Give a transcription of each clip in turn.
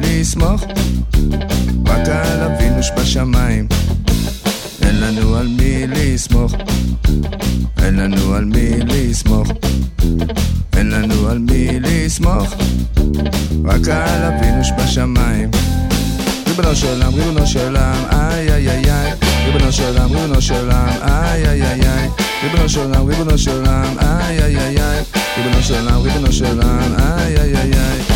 לסמוך, רק על אבינו שבשמיים. אין לנו על מי לסמוך, אין לנו על מי לסמוך, אין לנו על מי לסמוך, רק על אבינו שבשמיים. ריבונו של עולם, ריבונו של עולם, איי איי איי איי. ריבונו של עולם, ריבונו של עולם, איי איי איי איי. ריבונו של עולם, ריבונו של עולם, איי איי איי איי. ריבונו של עולם, ריבונו של עולם, איי איי איי איי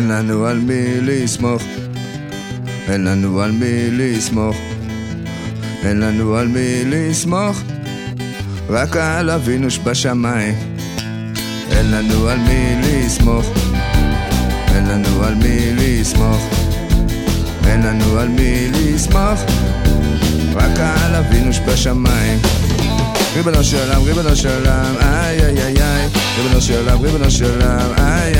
אין לנו על מי לסמוך, אין לנו על מי לסמוך, אין לנו על מי לסמוך, רק על אבינו שבשמיים. אין לנו על מי לסמוך, אין לנו על מי לסמוך, אין לנו על מי לסמוך, רק על אבינו שבשמיים. ריבונו של עולם, ריבונו של עולם, איי איי איי איי. ריבונו של עולם, ריבונו של עולם, איי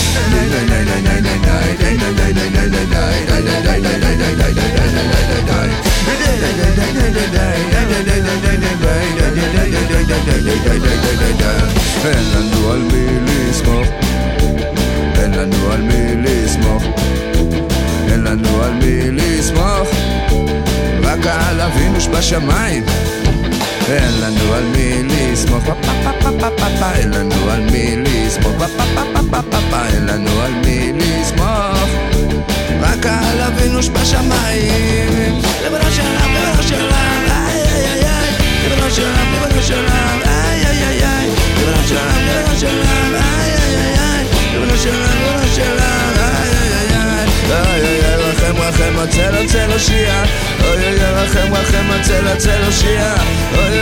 שבשמיים. אין לנו על מי לסמוך, אין לנו על מי לסמוך, אין לנו על מי רחם הצל הצל הושיע, אוי